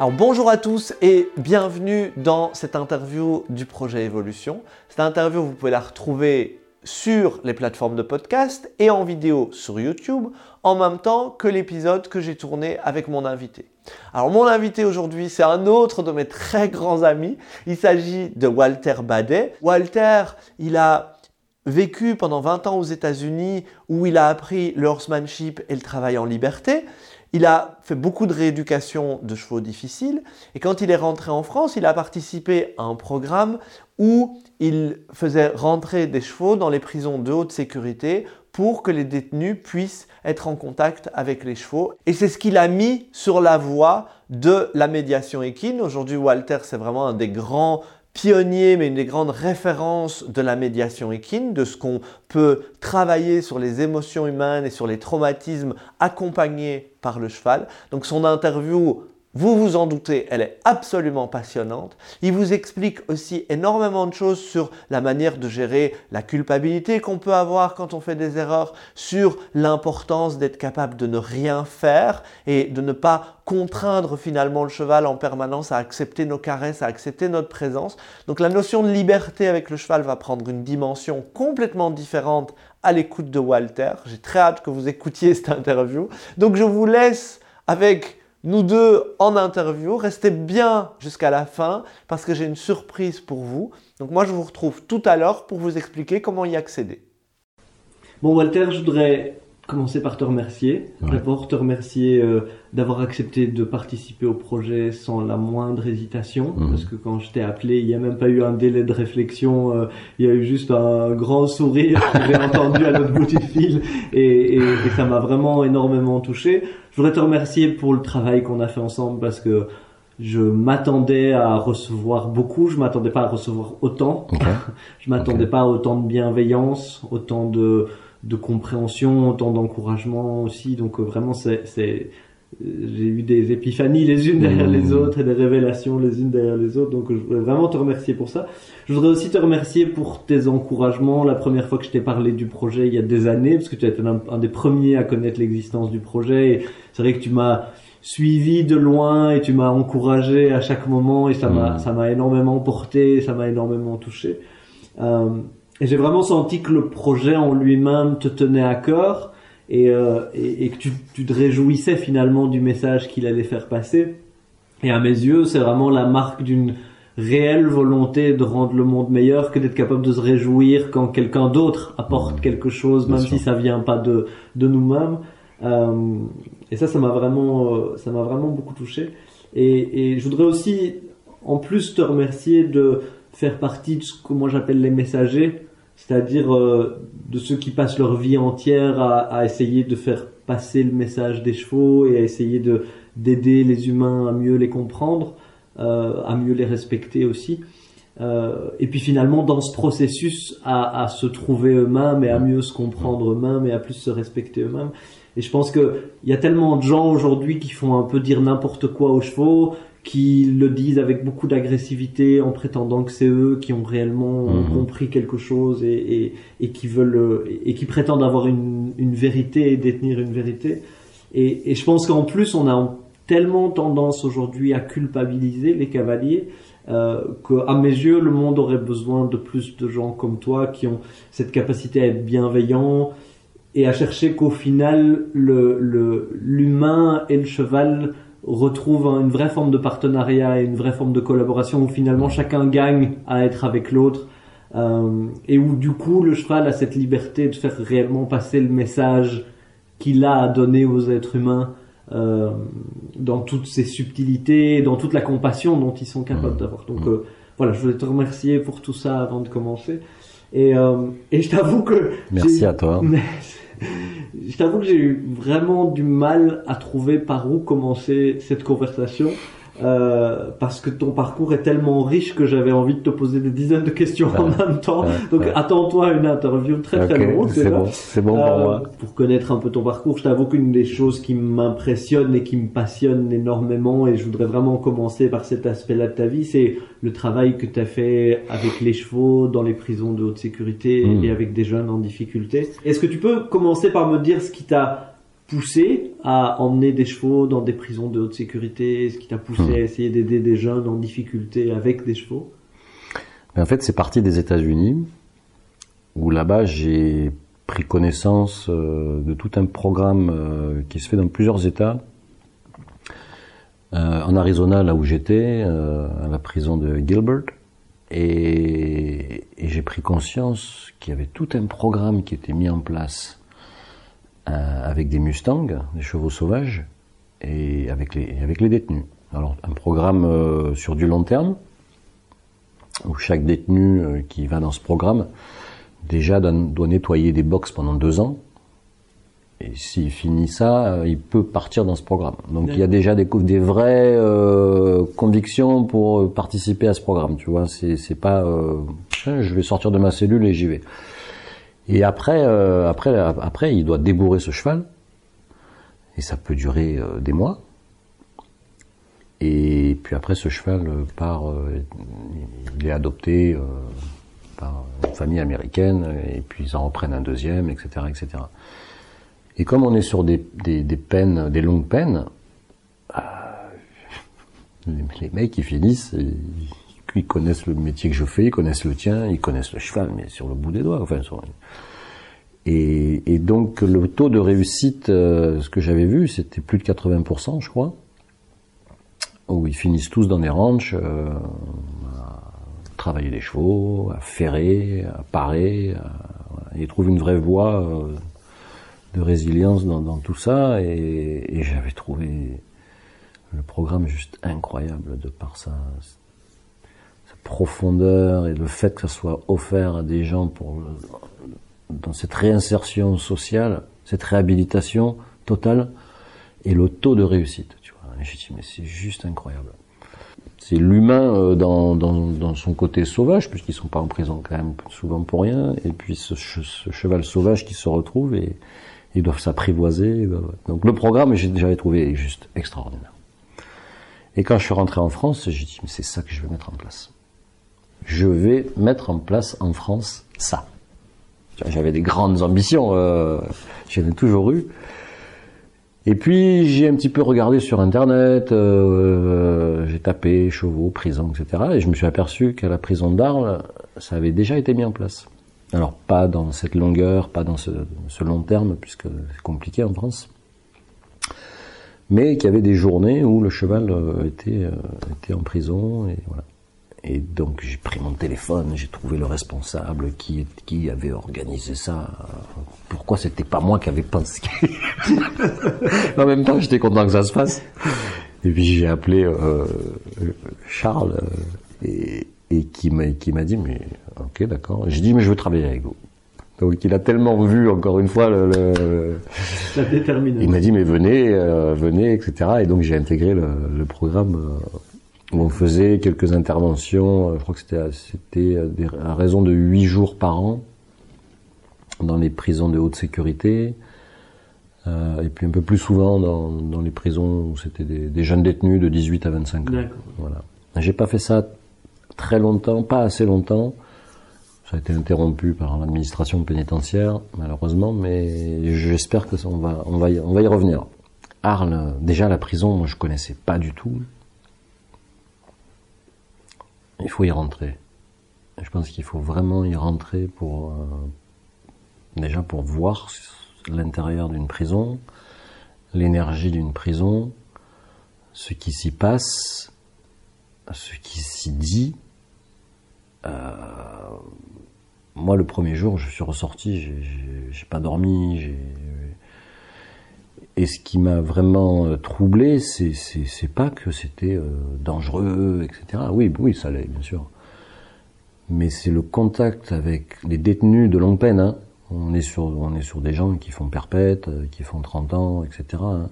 Alors bonjour à tous et bienvenue dans cette interview du projet Evolution. Cette interview, vous pouvez la retrouver sur les plateformes de podcast et en vidéo sur YouTube en même temps que l'épisode que j'ai tourné avec mon invité. Alors mon invité aujourd'hui, c'est un autre de mes très grands amis. Il s'agit de Walter Badet. Walter, il a vécu pendant 20 ans aux États-Unis où il a appris le horsemanship et le travail en liberté. Il a fait beaucoup de rééducation de chevaux difficiles et quand il est rentré en France, il a participé à un programme où il faisait rentrer des chevaux dans les prisons de haute sécurité pour que les détenus puissent être en contact avec les chevaux. Et c'est ce qu'il a mis sur la voie de la médiation équine. Aujourd'hui, Walter, c'est vraiment un des grands pionnier, mais une des grandes références de la médiation équine, de ce qu'on peut travailler sur les émotions humaines et sur les traumatismes accompagnés par le cheval. Donc son interview vous vous en doutez, elle est absolument passionnante. Il vous explique aussi énormément de choses sur la manière de gérer la culpabilité qu'on peut avoir quand on fait des erreurs, sur l'importance d'être capable de ne rien faire et de ne pas contraindre finalement le cheval en permanence à accepter nos caresses, à accepter notre présence. Donc la notion de liberté avec le cheval va prendre une dimension complètement différente à l'écoute de Walter. J'ai très hâte que vous écoutiez cette interview. Donc je vous laisse avec nous deux en interview. Restez bien jusqu'à la fin parce que j'ai une surprise pour vous. Donc moi, je vous retrouve tout à l'heure pour vous expliquer comment y accéder. Bon, Walter, je voudrais commencer par te remercier. D'abord, te remercier euh, d'avoir accepté de participer au projet sans la moindre hésitation. Mhm. Parce que quand je t'ai appelé, il n'y a même pas eu un délai de réflexion. Euh, il y a eu juste un grand sourire que j'ai entendu à l'autre bout du fil. Et, et, et ça m'a vraiment énormément touché. Je voudrais te remercier pour le travail qu'on a fait ensemble parce que je m'attendais à recevoir beaucoup, je m'attendais pas à recevoir autant. je m'attendais pas à autant de bienveillance, autant de de compréhension, autant d'encouragement aussi. Donc euh, vraiment, c'est, c'est, j'ai eu des épiphanies les unes derrière les mmh. autres et des révélations les unes derrière les autres. Donc je voudrais vraiment te remercier pour ça. Je voudrais aussi te remercier pour tes encouragements. La première fois que je t'ai parlé du projet il y a des années, parce que tu as été un, des premiers à connaître l'existence du projet. Et c'est vrai que tu m'as suivi de loin et tu m'as encouragé à chaque moment et ça m'a mmh. ça m'a énormément porté, ça m'a énormément touché. Euh, et j'ai vraiment senti que le projet en lui-même te tenait à cœur et, euh, et, et, que tu, tu te réjouissais finalement du message qu'il allait faire passer. Et à mes yeux, c'est vraiment la marque d'une réelle volonté de rendre le monde meilleur que d'être capable de se réjouir quand quelqu'un d'autre apporte quelque chose, même si ça vient pas de, de nous-mêmes. Euh, et ça, ça m'a vraiment, euh, ça m'a vraiment beaucoup touché. Et, et je voudrais aussi, en plus, te remercier de faire partie de ce que moi j'appelle les messagers c'est-à-dire euh, de ceux qui passent leur vie entière à, à, essayer de faire passer le message des chevaux et à essayer de d'aider les humains à mieux les comprendre, euh, à mieux les respecter aussi. Euh, et puis finalement, dans ce processus, à, à se trouver eux-mêmes et à mieux se comprendre eux-mêmes et à plus se respecter eux-mêmes. Et je pense que il y a tellement de gens aujourd'hui qui font un peu dire n'importe quoi aux chevaux, qui le disent avec beaucoup d'agressivité en prétendant que c'est eux qui ont réellement mhm. compris quelque chose et, et, et, qui veulent et qui prétendent avoir une, une vérité et détenir une vérité. Et, et je pense qu'en plus on a tellement tendance aujourd'hui à culpabiliser les cavaliers euh, qu'à mes yeux le monde aurait besoin de plus de gens comme toi qui ont cette capacité à être bienveillants et à chercher qu'au final le l'humain et le cheval retrouve une vraie forme de partenariat et une vraie forme de collaboration où finalement chacun gagne à être avec l'autre euh, et où du coup le cheval a cette liberté de faire réellement passer le message qu'il a à donner aux êtres humains euh, dans toutes ses subtilités, dans toute la compassion dont ils sont capables mmh. d'avoir. Donc mmh. euh, voilà, je voulais te remercier pour tout ça avant de commencer. Et, et je t'avoue que... Merci à toi. je t'avoue que j'ai eu vraiment du mal à trouver par où commencer cette conversation. Euh, parce que ton parcours est tellement riche que j'avais envie de te poser des dizaines de questions en même temps. Donc attends-toi à une interview très très longue. C'est bon, c'est bon pour euh, moi. Pour connaître un peu ton parcours, je t'avoue qu'une des choses qui m'impressionne et qui me passionne énormément, et je voudrais vraiment commencer par cet aspect-là de ta vie, c'est le travail que tu as fait avec les chevaux dans les prisons de haute sécurité hmm. et avec des jeunes en difficulté. Est-ce que tu peux commencer par me dire ce qui t'a poussé à emmener des chevaux dans des prisons de haute sécurité Ce qui t'a poussé Hmm. à essayer d'aider des jeunes en difficulté avec des chevaux? Mais en fait, c'est parti des États-Unis, où là-bas, j'ai pris connaissance euh, de tout un programme euh, qui se fait dans plusieurs États. Euh, en Arizona, là où j'étais, à la prison de Gilbert, et, et j'ai pris conscience qu'il y avait tout un programme qui était mis en place avec des Mustangs, des chevaux sauvages, et avec les, avec les détenus. Alors, un programme euh, sur du long terme, où chaque détenu euh, qui va dans ce programme déjà doit, nettoyer des box pendant deux ans. Et s'il finit ça, euh, il peut partir dans ce programme. Donc il y a déjà des, des vraies euh, convictions pour euh, participer à ce programme. Tu vois, c'est pas euh, je vais sortir de ma cellule et j'y vais. Et après, euh, après, après, il doit débourrer ce cheval. Et ça peut durer euh, des mois. Et puis après, ce cheval euh, part, il est adopté par une famille américaine, et puis ils en reprennent un deuxième, etc., etc. Et comme on est sur des, peines, des longues peines, euh, les, mecs ils finissent, ils connaissent le métier que je fais, ils connaissent le tien, ils connaissent le cheval, mais sur le bout des doigts. Enfin, et, donc le taux de réussite, euh, ce que j'avais vu, c'était plus de 80%, je crois où ils finissent tous dans des ranchs, euh, à travailler des chevaux, à ferrer, à parer, ils trouvent une vraie voie euh, de résilience dans, tout ça, et, et j'avais trouvé le programme juste incroyable de par sa profondeur et le fait que ça soit offert à des gens pour dans cette réinsertion sociale, cette réhabilitation totale, et le taux de réussite. Tu vois. J'ai dit, mais c'est juste incroyable. C'est l'humain euh, dans, dans, dans son côté sauvage, puisqu'ils sont pas en prison quand même souvent pour rien, et puis ce, ce cheval sauvage qui se retrouve et ils doivent s'apprivoiser. ouais. Donc le programme, j'avais trouvé juste extraordinaire. Et quand je suis rentré en France, j'ai dit, mais c'est ça que je vais mettre en place. Je vais mettre en place en France ça. J'avais des grandes ambitions, euh, j'en ai toujours eu. Et puis j'ai un petit peu regardé sur internet, euh, j'ai tapé chevaux, prison, etc. Et je me suis aperçu qu'à la prison d'Arles, ça avait déjà été mis en place. Alors pas dans cette longueur, pas dans ce, long terme, puisque c'est compliqué en France. Mais qu'il y avait des journées où le cheval euh, était, euh, était en prison et voilà. Et donc j'ai pris mon téléphone, j'ai trouvé le responsable qui, qui avait organisé ça. Pourquoi c'était pas moi qui avait pensé? En même temps, j'étais content que ça se fasse. Et puis j'ai appelé euh, Charles euh, et, et qui m'a qui m'a dit mais ok d'accord. J'ai dit mais je veux travailler avec vous. Donc il a tellement vu encore une fois le, le- La détermination. il m'a dit mais venez, euh, venez, etc. Et donc j'ai intégré le, le programme euh, où on faisait quelques interventions. euh, Je crois que c'était c'était euh, à raison de huit jours par an dans les prisons de haute sécurité. euh, et puis un peu plus souvent dans, dans les prisons où c'était des, des jeunes détenus de 18 à 25 ans. D'accord. Voilà. J'ai pas fait ça très longtemps, pas assez longtemps. Ça a été interrompu par l'administration pénitentiaire, malheureusement, mais j'espère que ça, on va, on va, y, on va y revenir. Arles, déjà la prison, moi je connaissais pas du tout. Il faut y rentrer. Je pense qu'il faut vraiment y rentrer pour euh, déjà pour voir l'intérieur d'une prison, l'énergie d'une prison, ce qui s'y passe, ce qui s'y dit. Euh, moi, le premier jour, je suis ressorti, j'ai- pas dormi. j'ai- Et ce qui m'a vraiment euh, troublé, c'est pas que c'était euh, dangereux, etc. Oui, oui, ça l'est, bien sûr. Mais c'est le contact avec les détenus de longue peine. hein. On est sur des gens qui font perpète, euh, qui font 30 ans, etc. hein,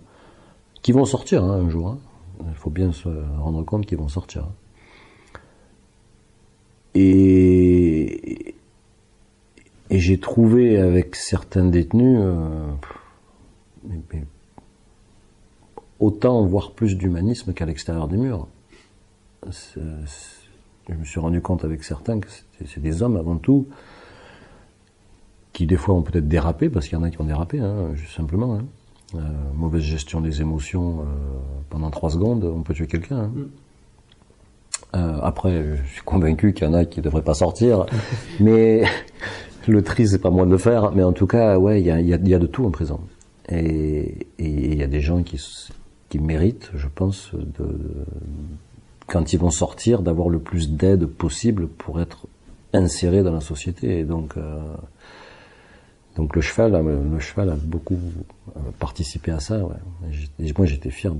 qui vont sortir hein, un jour. Il faut bien se rendre compte qu'ils vont sortir. Et, j'ai trouvé avec certains détenus autant, voire plus d'humanisme qu'à l'extérieur des murs. Je me suis rendu compte avec certains que c'est des hommes avant tout qui des fois ont peut-être dérapé, parce qu'il y en a qui ont dérapé, hein, juste simplement. hein. euh, mauvaise gestion des émotions euh, pendant trois secondes, on peut tuer quelqu'un. Hein. Mm. Euh, après, je suis convaincu qu'il y en a qui ne devraient pas sortir, mais le tri, c'est pas moi de le faire. Mais en tout cas, ouais, il y a, y a- il y a de tout en prison. Et il y a des gens qui, qui méritent, je pense, quand ils vont sortir, d'avoir le plus d'aide possible pour être insérés dans la société. Et donc, euh, donc le cheval, a- le cheval a beaucoup euh, participé à ça. Moi, j'étais fier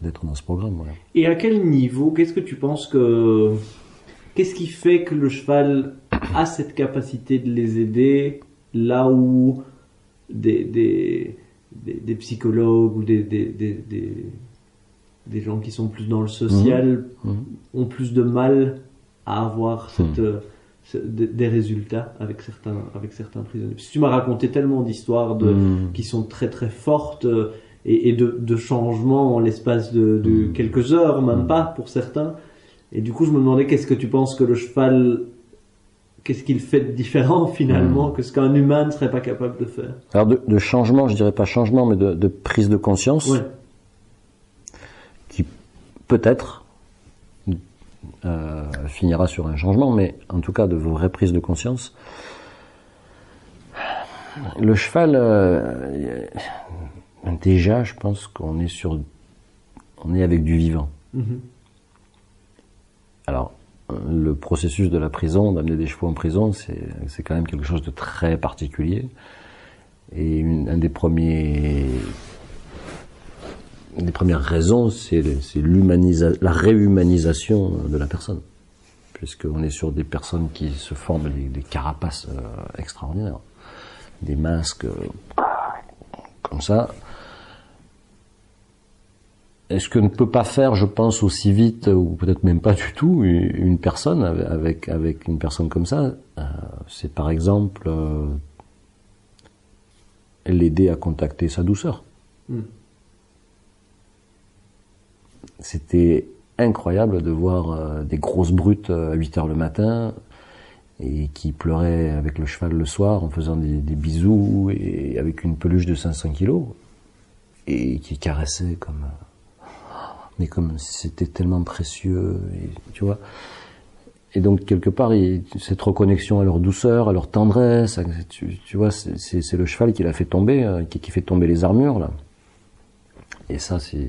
d'être dans ce programme. Et à quel niveau, qu'est-ce que tu penses que. Qu'est-ce qui fait que le cheval a cette capacité de les aider là où des, des, des psychologues ou des, des, des, gens qui sont plus dans le social Mhm. ont plus de mal à avoir cette, euh, ce- des résultats avec certains, avec certains prisonniers Parce que tu m'as raconté tellement d'histoires de, Mhm. qui sont très très fortes euh, et, et de, de changements en l'espace de, de quelques heures, même pas pour certains. Et du coup, je me demandais qu'est-ce que tu penses que le cheval, qu'est-ce qu'il fait de différent finalement que ce qu'un humain ne serait pas capable de faire. Alors de, de changement, je dirais pas changement, mais de, de prise de conscience, Ouais. qui peut-être euh, finira sur un changement, mais en tout cas de vraie prise de conscience. Le cheval, euh, déjà, je pense qu'on est sur, on est avec du vivant. Mhm. Alors, le processus de la prison, d'amener des chevaux en prison, c'est quand même quelque chose de très particulier. Et une, un des premiers, des premières raisons, c'est la réhumanisation de la personne, puisqu'on est sur des personnes qui se forment des, des carapaces euh, extraordinaires, des masques euh, comme ça. Et ce que ne peut pas faire, je pense, aussi vite, ou peut-être même pas du tout, une personne avec, avec une personne comme ça, euh, c'est par exemple euh, l'aider à contacter sa douceur. Mm. C'était incroyable de voir euh, des grosses brutes à 8 heures le matin et qui pleuraient avec le cheval le soir en faisant des, des bisous et avec une peluche de 500 kilos et qui caressaient comme mais comme c'était tellement précieux et, tu vois. Et donc quelque part il- cette reconnexion à leur douceur à leur tendresse à- tu, tu vois c'est- le cheval qui l'a fait tomber euh, qui, qui fait tomber les armures là. Et ça c'est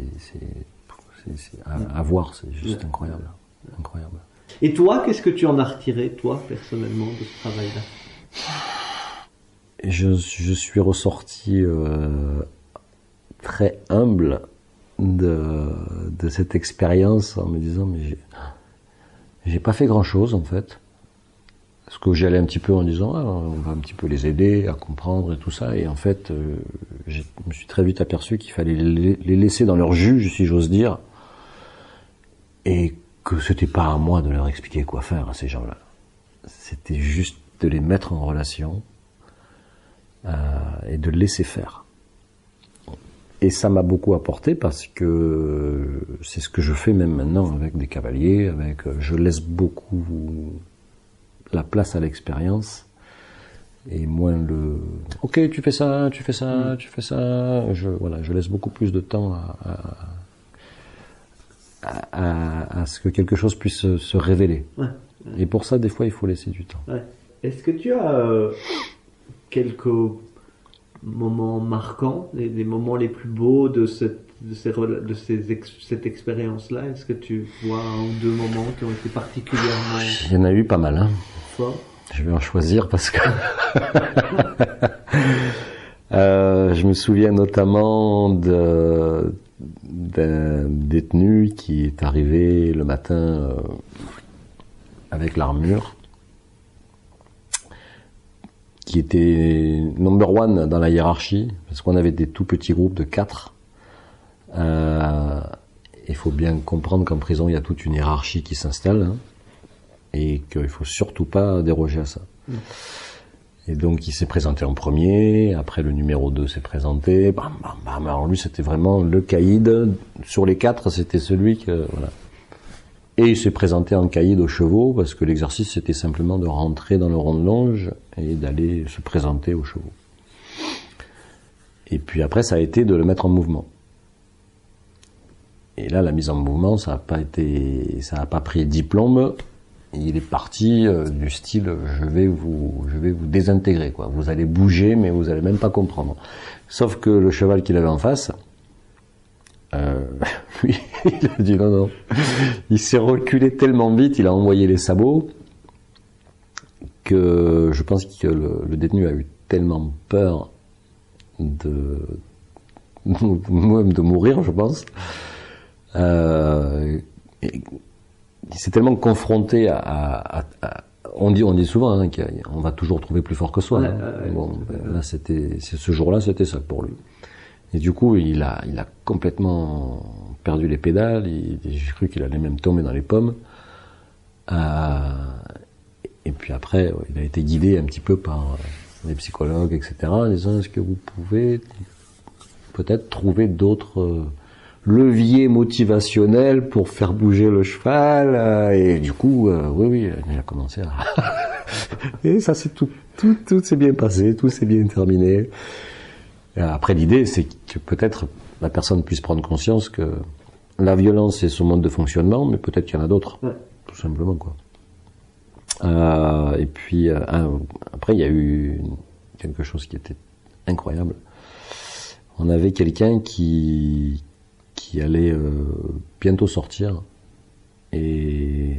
à, à voir c'est juste incroyable. Incroyable. Et toi, qu'est-ce que tu en as retiré, toi, personnellement, de ce travail-là? Je suis ressorti euh, très humble de, de cette expérience en me disant mais j'ai pas fait grand chose en fait. Parce que j'y allais un petit peu en disant ah, on va un petit peu les aider à comprendre et tout ça. Et en fait euh, je me suis très vite aperçu qu'il fallait les, laisser dans leur jus si j'ose dire et que c'était pas à moi de leur expliquer quoi faire à ces gens-là. C'était juste de les mettre en relation euh, et de laisser faire. Et ça m'a beaucoup apporté parce que c'est ce que je fais même maintenant avec des cavaliers, avec euh, je laisse beaucoup la place à l'expérience et moins le OK, tu fais ça, tu fais ça, tu fais ça, je voilà, je laisse beaucoup plus de temps à à, à- à ce que quelque chose puisse se, se révéler. Ouais. Et pour ça, des fois, il faut laisser du temps. Ouais. Est-ce que tu as euh, quelques moments marquants, les, les moments les plus beaux de cette, de ces, de ces ex- cette expérience-là Est-ce que tu vois un ou deux moments qui ont été particulièrement Il y en a eu pas mal, hein. forts? Je vais en choisir parce que Euh, je me souviens notamment de d'un détenu qui est arrivé le matin euh, avec l'armure, qui était number one dans la hiérarchie parce qu'on avait des tout petits groupes de quatre. Euh, il faut bien comprendre qu'en prison il y a toute une hiérarchie qui s'installe. hein et qu'il faut surtout pas déroger à ça. Et donc il s'est présenté en premier, après le numéro 2 s'est présenté, bam, bam, bam. Alors lui c'était vraiment le caïd, sur les quatre c'était celui que... Et il s'est présenté en caïd aux chevaux, parce que l'exercice c'était simplement de rentrer dans le rond de longe et d'aller se présenter aux chevaux. Et puis après, ça a été de le mettre en mouvement. Et là, la mise en mouvement, ça n'a pas été, ça n'a pas pris diplôme. Il est parti euh, du style, je vais vous, je vais vous désintégrer, quoi. Vous allez bouger, mais vous allez même pas comprendre. Sauf que le cheval qu'il avait en face, euh, lui, il a dit non, non. Il s'est reculé tellement vite, il a envoyé les sabots, que je pense que le, le détenu a eu tellement peur de, même de mourir, je pense. Euh, il s'est tellement confronté à, à, à, on dit on dit souvent hein, qu'on va toujours trouver plus fort que soi. Ouais, hein. bon, là c'était ce jour-là c'était ça pour lui. Et du coup il a il a complètement perdu les pédales. J'ai cru qu'il allait même tomber dans les pommes. Euh, et puis après il a été guidé un petit peu par euh, les psychologues etc. En disant est-ce que vous pouvez peut-être trouver d'autres euh, leviers motivationnels pour faire bouger le cheval euh, et du coup oui oui il a commencé à et ça c'est tout tout tout s'est bien passé tout s'est bien terminé après l'idée c'est que peut-être la personne puisse prendre conscience que la violence c'est son mode de fonctionnement mais peut-être qu'il y en a d'autres Ouais. tout simplement quoi Euh, et puis euh, après il y a eu quelque chose qui était incroyable on avait quelqu'un qui qui allait euh, bientôt sortir et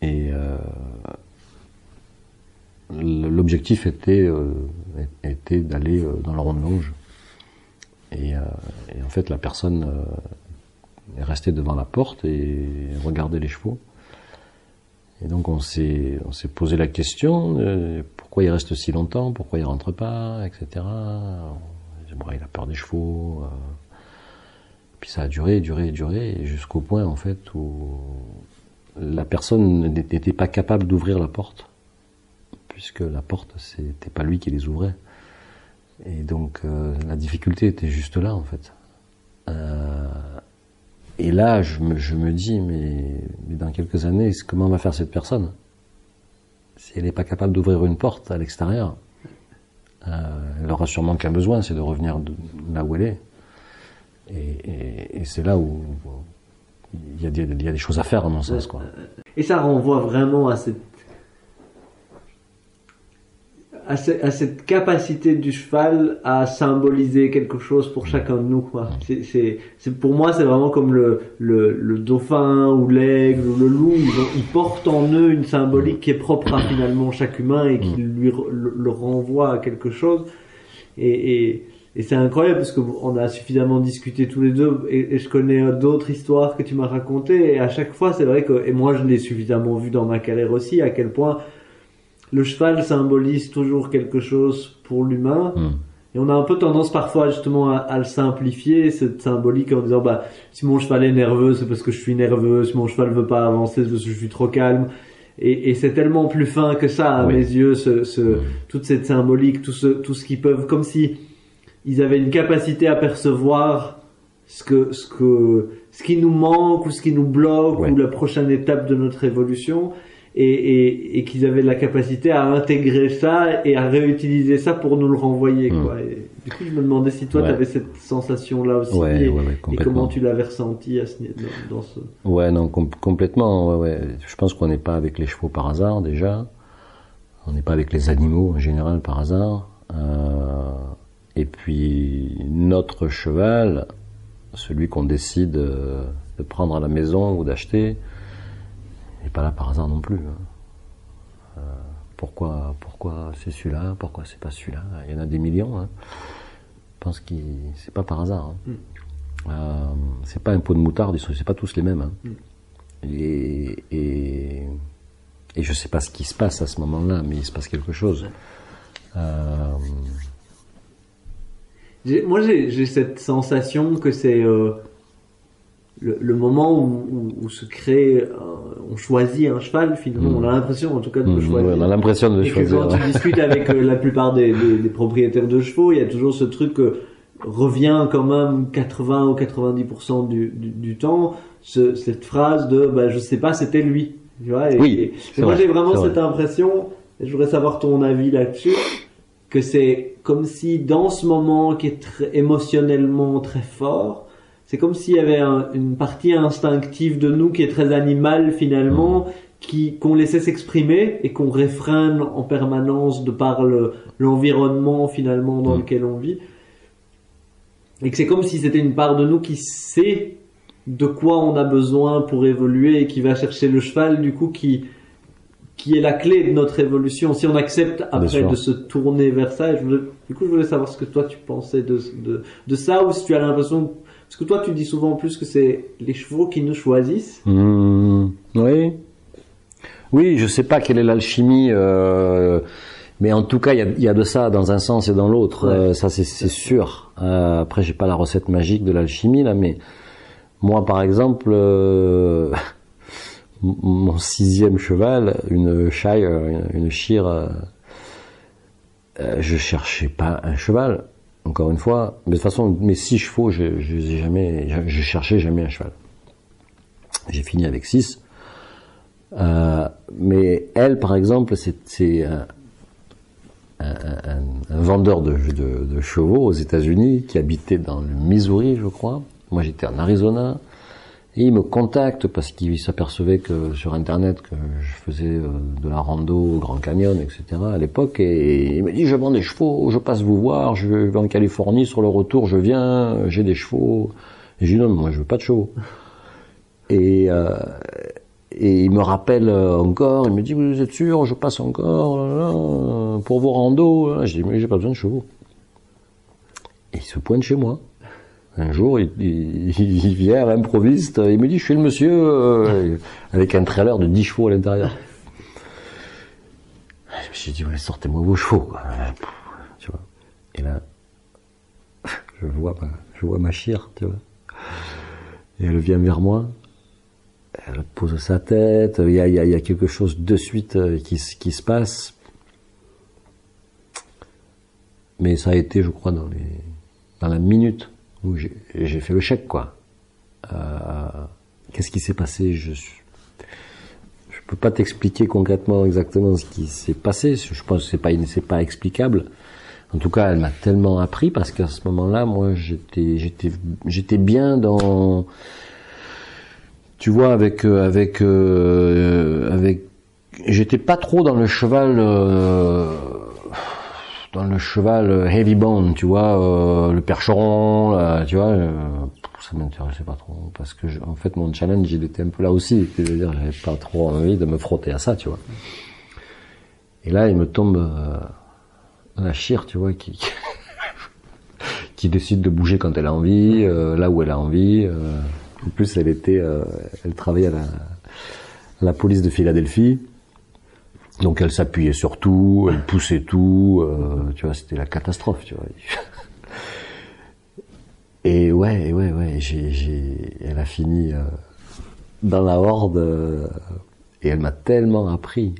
et euh, l'objectif était euh, était d'aller euh, dans le rond de longe et, euh, et en fait la personne euh, est restée devant la porte et regardait les chevaux. Et donc on s'est posé la question pourquoi il reste si longtemps pourquoi il rentre pas etc bon, il a peur des chevaux euh, puis ça a duré, duré, duré, jusqu'au point en fait où la personne n'était pas capable d'ouvrir la porte, puisque la porte c'était pas lui qui les ouvrait. Et donc euh, la difficulté était juste là en fait. Euh, et là je me, dis mais, dans quelques années comment va faire cette personne? Si elle n'est pas capable d'ouvrir une porte à l'extérieur euh, Elle aura sûrement qu'un besoin, c'est de revenir là où elle est. Et, c'est là où il y, a des, il y a des choses à faire à mon sens. Quoi. Et ça renvoie vraiment à cette à, ce- à cette capacité du cheval à symboliser quelque chose pour chacun de nous quoi. C'est c'est c'est pour moi c'est vraiment comme le le, le dauphin ou l'aigle ou le loup ils, ont- ils portent en eux une symbolique qui est propre à finalement chaque humain et qui lui re- le, le renvoie à quelque chose et, et et c'est incroyable parce qu'on a suffisamment discuté tous les deux et, et je connais d'autres histoires que tu m'as racontées et à chaque fois c'est vrai que et moi je l'ai suffisamment vu dans ma carrière aussi à quel point le cheval symbolise toujours quelque chose pour l'humain Mm. et on a un peu tendance parfois justement à, à le simplifier cette symbolique en disant bah si mon cheval est nerveux c'est parce que je suis nerveux si mon cheval veut pas avancer c'est parce que je suis trop calme et, et c'est tellement plus fin que ça à Oui. mes yeux ce, ce, toute cette symbolique tout ce tout ce qu'ils peuvent comme si ils avaient une capacité à percevoir ce que ce que ce qui nous manque ou ce qui nous bloque Ouais. ou la prochaine étape de notre évolution et, et, et qu'ils avaient la capacité à intégrer ça et à réutiliser ça pour nous le renvoyer Mm. quoi. Et du coup, je me demandais si toi Ouais. tu avais cette sensation là aussi Ouais, et, ouais, et comment tu l'avais ressenti à ce, dans, dans ce Ouais, non, com- complètement. Ouais, ouais. Je pense qu'on n'est pas avec les chevaux par hasard déjà. On n'est pas avec les animaux en général par hasard. Euh, et puis notre cheval, celui qu'on décide euh, de prendre à la maison ou d'acheter, n'est pas là par hasard non plus. hein. Euh, pourquoi, pourquoi c'est celui-là Pourquoi c'est pas celui-là? Il y en a des millions. Hein. Je pense que c'est pas par hasard. hein. Euh, c'est pas un pot de moutarde, ils c'est pas tous les mêmes. hein. Et, et, et je sais pas ce qui se passe à ce moment-là, mais il se passe quelque chose. Euh, Moi, j'ai cette sensation que c'est le, le moment où, où, où se crée, euh, on choisit un cheval. Finalement, Mm. on a l'impression, en tout cas, de le ouais, choisir. on a l'impression de le choisir. quand ouais. tu discutes avec euh, la plupart des, des, des propriétaires de chevaux, il y a toujours ce truc que revient quand même 80 ou 90% du, du, du temps, ce, cette phrase de bah, je sais pas, c'était lui. Tu vois, et, Oui, et- moi vrai, j'ai vraiment cette impression, et je voudrais savoir ton avis là-dessus, que c'est comme si dans ce moment qui est très, émotionnellement très fort, c'est comme s'il y avait une partie instinctive de nous qui est très animale finalement, qui qu'on laissait s'exprimer et qu'on réfrène en permanence de par l'environnement finalement dans mm. lequel on vit. Et que c'est comme si c'était une part de nous qui sait de quoi on a besoin pour évoluer et qui va chercher le cheval du coup qui qui est la clé de notre évolution. Si on accepte après de se tourner vers ça, du coup, je voulais savoir ce que toi tu pensais de, de, de ça ou si tu as l'impression, parce que toi tu dis souvent plus que c'est les chevaux qui nous choisissent. Mmh, oui. Oui, je sais pas quelle est l'alchimie, euh, mais en tout cas, il y a, y a, de ça dans un sens et dans l'autre. Euh, ça, c'est sûr. Euh, après, j'ai pas la recette magique de l'alchimie là, mais moi, par exemple. Euh, mon sixième cheval, une Shire, une, Shire, euh, euh, je cherchais pas un cheval, encore une fois. Mais de toute façon, mes six chevaux, je, je jamais, je, cherchais jamais un cheval. J'ai fini avec six. Euh, mais elle, par exemple, c'est un, un, vendeur de, de, chevaux aux États-Unis qui habitait dans le Missouri, je crois. Moi, j'étais en Arizona. Et il me contacte parce qu'il s'apercevait que sur Internet que je faisais euh, de la rando au Grand Canyon, etc. à l'époque. Et il me dit, je vends des chevaux, je passe vous voir, je vais en Californie, sur le retour, je viens, j'ai des chevaux. Et je dis, non, moi, je veux pas de chevaux. Et, euh, et il me rappelle encore, il me dit, vous êtes sûr, je passe encore pour vos randos. Je dis, mais j'ai pas besoin de chevaux. Et il se pointe chez moi. Un jour, il, il, vient à l'improviste, il me dit, je suis le monsieur, euh, avec un trailer de 10 chevaux à l'intérieur. Je me suis dit, ouais, sortez-moi vos chevaux. Tu vois. Et là, je vois ma, je vois ma chire, tu vois. Et elle vient vers moi, elle pose sa tête, il y a, il y a, quelque chose de suite euh, qui, qui se passe. Mais ça a été, je crois, dans les, dans la minute j'ai fait le chèque, quoi. Euh, qu'est-ce qui s'est passé? Je je peux pas t'expliquer concrètement exactement ce qui s'est passé. Je pense que c'est pas c'est pas explicable. En tout cas, elle m'a tellement appris parce qu'à ce moment-là, moi, j'étais j'étais j'étais bien dans tu vois avec euh, avec euh, avec j'étais pas trop dans le cheval dans le cheval euh, heavy bone, tu vois, euh, le percheron, tu vois, euh, ça m'intéressait pas trop parce que en fait mon challenge il était un peu là aussi, je veux dire, j'avais pas trop envie de me frotter à ça, tu vois. Et là il me tombe euh, la chire, tu vois, qui qui décide de bouger quand elle a envie, là où elle a envie. en plus elle était, elle travaillait à la, à la police de Philadelphie. Donc elle s'appuyait sur tout, elle poussait tout, euh, tu vois, c'était la catastrophe, tu vois. Et ouais, ouais, ouais, j'ai, j'ai, elle a fini euh, dans la horde euh, et elle m'a tellement appris,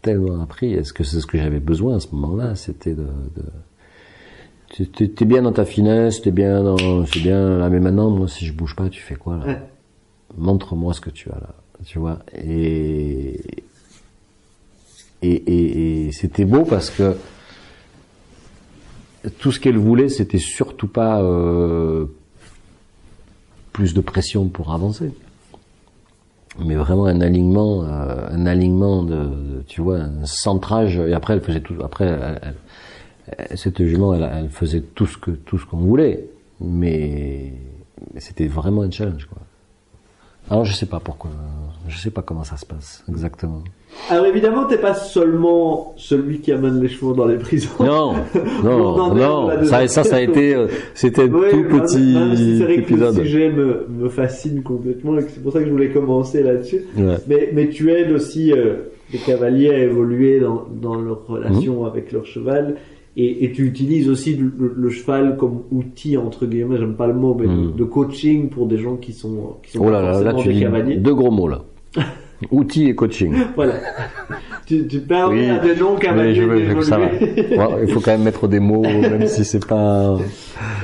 tellement appris. Est-ce que c'est ce que j'avais besoin à ce moment-là C'était de, de... T'es bien dans ta finesse, t'es bien dans, c'est bien là, mais maintenant, moi, si je bouge pas, tu fais quoi là? Montre-moi ce que tu as là, tu vois. Et et, c'était beau parce que tout ce qu'elle voulait, c'était surtout pas euh, plus de pression pour avancer, mais vraiment un alignement, euh, un alignement de, tu vois, un centrage. Et après, elle faisait tout. Après, cette jument, elle, faisait tout ce que tout ce qu'on voulait, mais, mais c'était vraiment un challenge, quoi. Alors je sais pas pourquoi, je sais pas comment ça se passe exactement. Alors évidemment, t'es pas seulement celui qui amène les chevaux dans les prisons. Non, non, non. Ça, ça, ça a été, euh, c'était un tout petit C'est vrai que le sujet me, me fascine complètement et c'est pour ça que je voulais commencer là-dessus. Mais, mais tu aides aussi euh, les cavaliers à évoluer dans, dans leur relation mmh. avec leur cheval et, et, tu utilises aussi le, cheval comme outil entre guillemets, j'aime pas le mot, mais de, hmm. coaching pour des gens qui sont qui sont oh là là, là tu des cavaliers. Deux gros mots là. Outil et coaching. Voilà. tu, tu permets à des non cavaliers d'évoluer. Ça va. il faut quand même mettre des mots, même si c'est pas.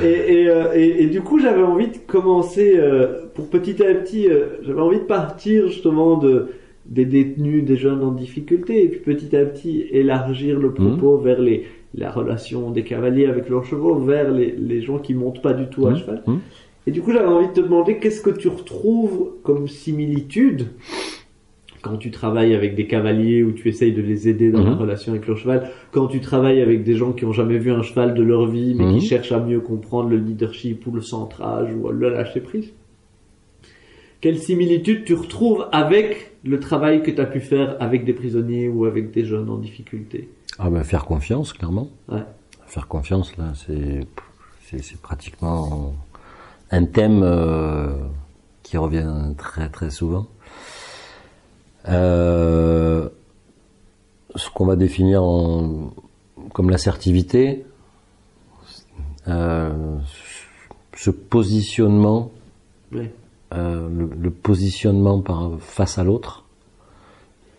Et, euh, et, et, du coup, j'avais envie de commencer euh, pour petit à petit. Euh, j'avais envie de partir justement de des détenus, des jeunes en difficulté, et puis petit à petit élargir le propos hmm. vers les la relation des cavaliers avec leurs chevaux vers les, les gens qui montent pas du tout à Mmh. cheval. Mmh. Et du coup, j'avais envie de te demander qu'est-ce que tu retrouves comme similitude quand tu travailles avec des cavaliers ou tu essayes de les aider dans la Mhm. relation avec leur cheval, quand tu travailles avec des gens qui ont jamais vu un cheval de leur vie mais Mhm. qui cherchent à mieux comprendre le leadership ou le centrage ou le lâcher prise. Quelle similitude tu retrouves avec le travail que tu as pu faire avec des prisonniers ou avec des jeunes en difficulté? Ah ben faire confiance, clairement. Ouais. Faire confiance, là, c'est c'est c'est pratiquement un thème euh, qui revient très très souvent. Euh, ce qu'on va définir en, comme l'assertivité, euh, ce positionnement, euh, le, le positionnement par face à l'autre,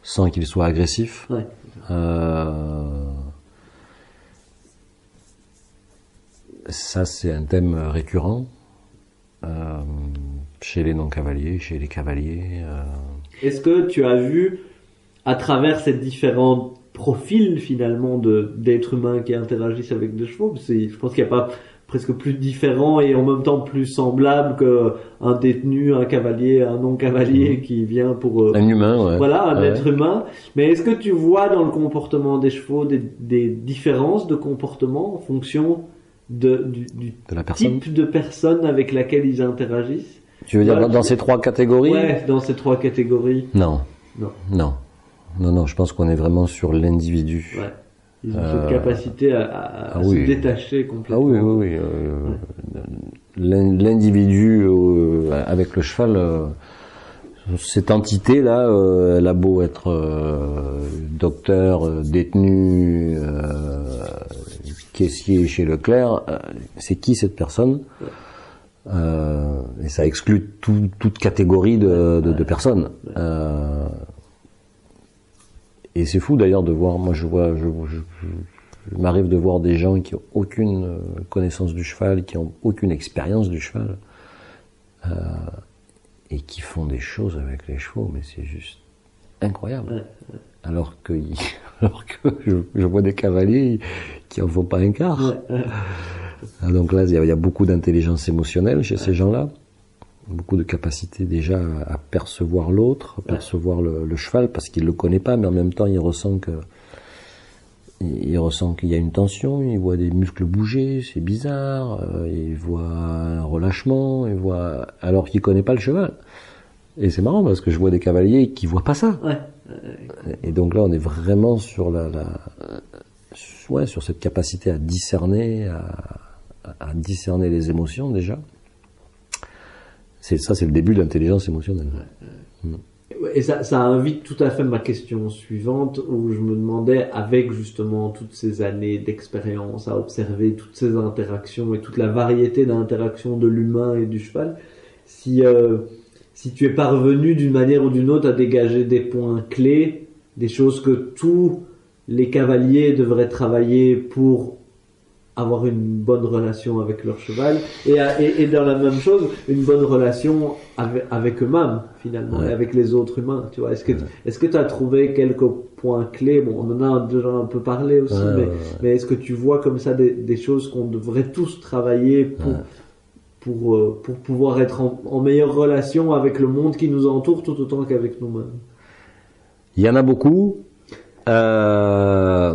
sans qu'il soit agressif. Ça, c'est un thème récurrent chez les non-cavaliers, chez les cavaliers. Est-ce que tu as vu, à travers ces différents profils finalement de d'êtres humains qui interagissent avec des chevaux, parce que je pense qu'il n'y a pas presque plus différent et en même temps plus semblable qu'un détenu, un cavalier, un non-cavalier qui vient pour... euh, Un humain, ouais. Voilà, un Ouais. être humain. Mais est-ce que tu vois dans le comportement des chevaux des, des différences de comportement en fonction de, du, du De la personne. type de personne avec laquelle ils interagissent? Tu veux dire Ouais. dans, dans ces trois catégories Ouais, dans ces trois catégories. Non. Non. Non. Non, non, je pense qu'on est vraiment sur l'individu. Ouais. Ils ont Euh, cette capacité à, à- à ah se détacher Ah complètement. oui, oui, oui. euh, l'in- L'individu euh, avec le cheval, cette entité-là, elle a beau être docteur, détenu, caissier chez Leclerc, c'est qui cette personne? Euh, Et ça exclut tout- toute catégorie de, de- de personnes. Euh, et c'est fou d'ailleurs de voir, moi je vois, je, je, je- il m'arrive de voir des gens qui ont aucune euh, connaissance du cheval, qui ont aucune expérience du cheval, euh, et qui font des choses avec les chevaux, mais c'est juste incroyable. Alors que, alors que je, je vois des cavaliers qui en font pas un quart. Ouais, ouais. Donc là, il y a, il y a beaucoup d'intelligence émotionnelle chez ces gens-là, beaucoup de capacité déjà à, percevoir l'autre, à percevoir le, le cheval, parce qu'il le connaît pas, mais en même temps, il ressent que il, il ressent qu'il y a une tension, il voit des muscles bouger, c'est bizarre, euh, il voit un relâchement, il voit alors qu'il connaît pas le cheval. Et c'est marrant parce que je vois des cavaliers qui voient pas ça. Ouais. Et donc là, on est vraiment sur la, la ouais, sur cette capacité à discerner, à, à discerner les émotions déjà. Ça, c'est le début de l'intelligence émotionnelle. Et ça, ça invite tout à fait ma question suivante où je me demandais, avec justement toutes ces années d'expérience à observer toutes ces interactions et toute la variété d'interactions de l'humain et du cheval, si, euh, si tu es parvenu d'une manière ou d'une autre à dégager des points clés, des choses que tous les cavaliers devraient travailler pour avoir une bonne relation avec leur cheval et, et, et dans la même chose une bonne relation avec, avec eux-mêmes finalement Ouais. et avec les autres humains tu vois est-ce que est-ce que tu as trouvé quelques points clés? Bon on en a déjà un peu parlé aussi Ouais, mais, mais est-ce que tu vois comme ça des, des choses qu'on devrait tous travailler pour pour euh, pour pouvoir être en, en meilleure relation avec le monde qui nous entoure tout autant qu'avec nous-mêmes? Il y en a beaucoup. Euh,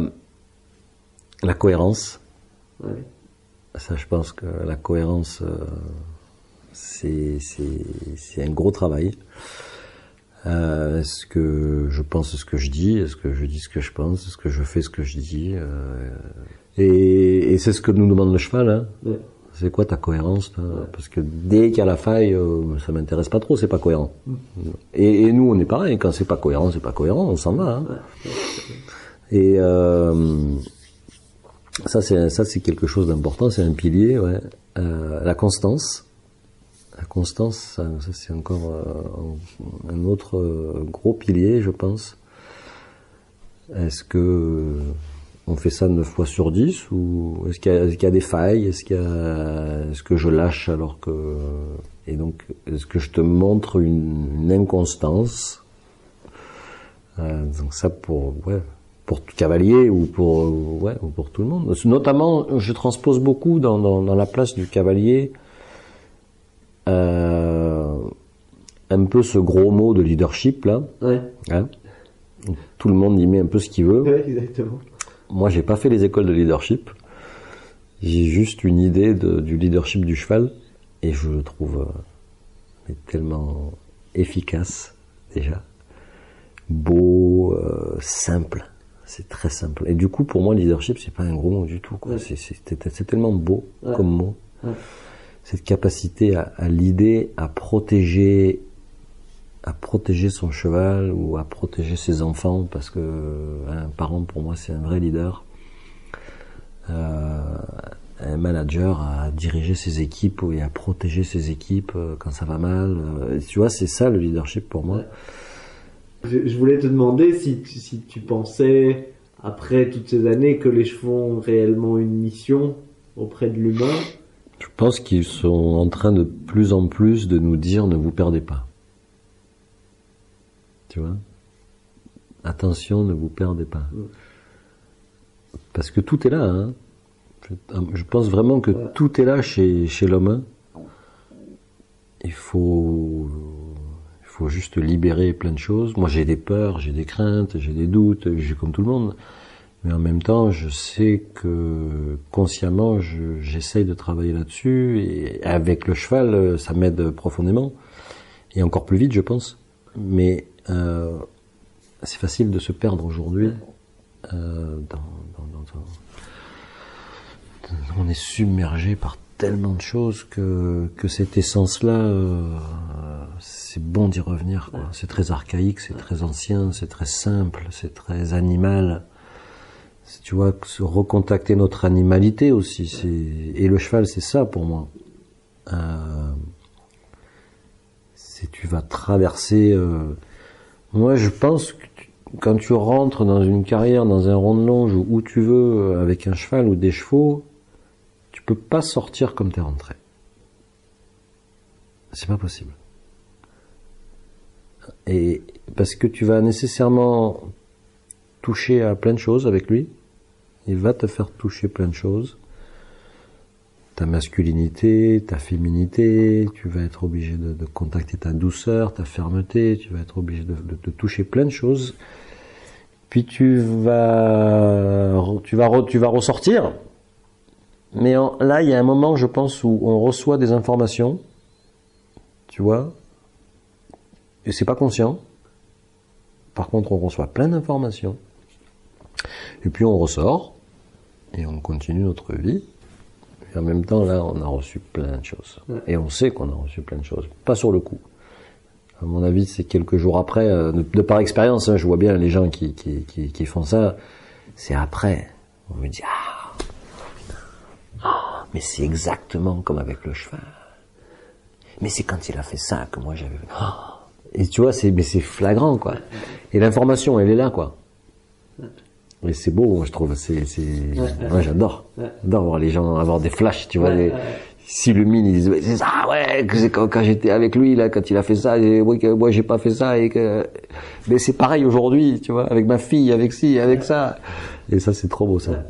la cohérence. Ouais. Ça, je pense que la cohérence, euh, c'est un gros travail. Euh, est-ce que je pense ce que je dis? Est-ce que je dis ce que je pense? Est-ce que je fais ce que je dis? Euh, Et, et c'est ce que nous demande le cheval. Hein. Ouais. C'est quoi ta cohérence toi? Parce que dès qu'il y a la faille, euh, ça m'intéresse pas trop, c'est pas cohérent. Et, et nous, on est pareil. Quand c'est pas cohérent, c'est pas cohérent, on s'en va. Hein. Et ça, c'est ça, c'est quelque chose d'important. C'est un pilier. Ouais. Euh, la constance. La constance, ça, c'est encore euh, un autre euh, gros pilier, je pense. Est-ce que on fait ça 9 fois sur 10 ou est-ce qu'il y, a- est-ce qu'il y a des failles? Est-ce qu'il y a, est-ce que je lâche alors que et donc est-ce que je te montre une, une inconstance? Euh, Donc ça pour ouais pour cavalier ou pour ouais ou pour tout le monde. Notamment, je transpose beaucoup dans, dans, dans la place du cavalier euh, un peu ce gros mot de leadership là. Ouais. Hein tout le monde y met un peu ce qu'il veut. Ouais, exactement. Moi, j'ai pas fait les écoles de leadership. J'ai juste une idée de, du leadership du cheval et je le trouve euh, tellement efficace déjà, beau, euh, simple. C'est très simple. Et du coup, pour moi, leadership, c'est pas un gros mot du tout. quoi. Ouais. C'est- C'est c'est tellement beau Ouais. comme mot. Ouais. Cette capacité à, à l'idée, à protéger, à protéger son cheval ou à protéger ses enfants, parce que un parent, pour moi, c'est un vrai leader. Euh, un manager à diriger ses équipes et à protéger ses équipes euh, quand ça va mal. Euh, Tu vois, c'est ça le leadership pour moi. Je, voulais te demander si, tu- si tu pensais, après toutes ces années, que les chevaux ont réellement une mission auprès de l'humain. Je pense qu'ils sont en train de plus en plus de nous dire ne vous perdez pas. Tu vois? Attention, ne vous perdez pas. Parce que tout est là. Hein. Je, pense vraiment que tout est là chez, chez l'homme. Il faut, faut juste libérer plein de choses. Moi, j'ai des peurs, j'ai des craintes, j'ai des doutes, j'ai comme tout le monde. Mais en même temps, je sais que consciemment, je- j'essaye de travailler là-dessus. Et avec le cheval, ça m'aide profondément. Et encore plus vite, je pense. Mais euh, c'est facile de se perdre aujourd'hui. euh, dans, dans- dans- dans- on est submergé par tellement de choses que, que cette essence-là, euh, c'est bon d'y revenir. quoi. C'est très archaïque, c'est très ancien, c'est très simple, c'est très animal. C'est, Tu vois, se recontacter notre animalité aussi. C'est, et le cheval, c'est ça pour moi. Euh, c'est tu vas traverser. euh, moi, je pense que tu- quand tu rentres dans une carrière, dans un rond de longe ou où tu veux, avec un cheval ou des chevaux, peux pas sortir comme t'es rentré. C'est pas possible. Et parce que tu vas nécessairement toucher à plein de choses avec lui. Il va te faire toucher plein de choses. Ta masculinité, ta féminité, tu vas être obligé de, contacter ta douceur, ta fermeté, tu vas être obligé de, de, toucher plein de choses. Puis tu vas, tu vas, tu vas ressortir. Mais là, il y a un moment, je pense, où on reçoit des informations, tu vois, et c'est pas conscient. Par contre, on reçoit plein d'informations. Et puis on ressort, et on continue notre vie. Et en même temps, là, on a reçu plein de choses. Ouais. Et on sait qu'on a reçu plein de choses. Pas sur le coup. À mon avis, c'est quelques jours après, euh, de, de par expérience, hein, je vois bien les gens qui, qui, qui, qui font ça. C'est après. On me dit, ah, mais c'est exactement comme avec le cheval. Mais c'est quand il a fait ça que moi j'avais. Ah. Et tu vois, c'est mais c'est flagrant quoi. Et l'information, elle est là quoi. Et c'est beau, moi, je trouve. C'est, moi, j'adore. J'adore voir les gens avoir des flashs, tu vois, ils s'illuminent, ils disent, c'est ça, ouais, c'est quand, quand j'étais avec lui, là, quand il a fait ça, et, ouais, que moi, j'ai pas fait ça, et que, mais c'est pareil aujourd'hui, tu vois, avec ma fille, avec ci, avec ça. Et ça, c'est trop beau, ça.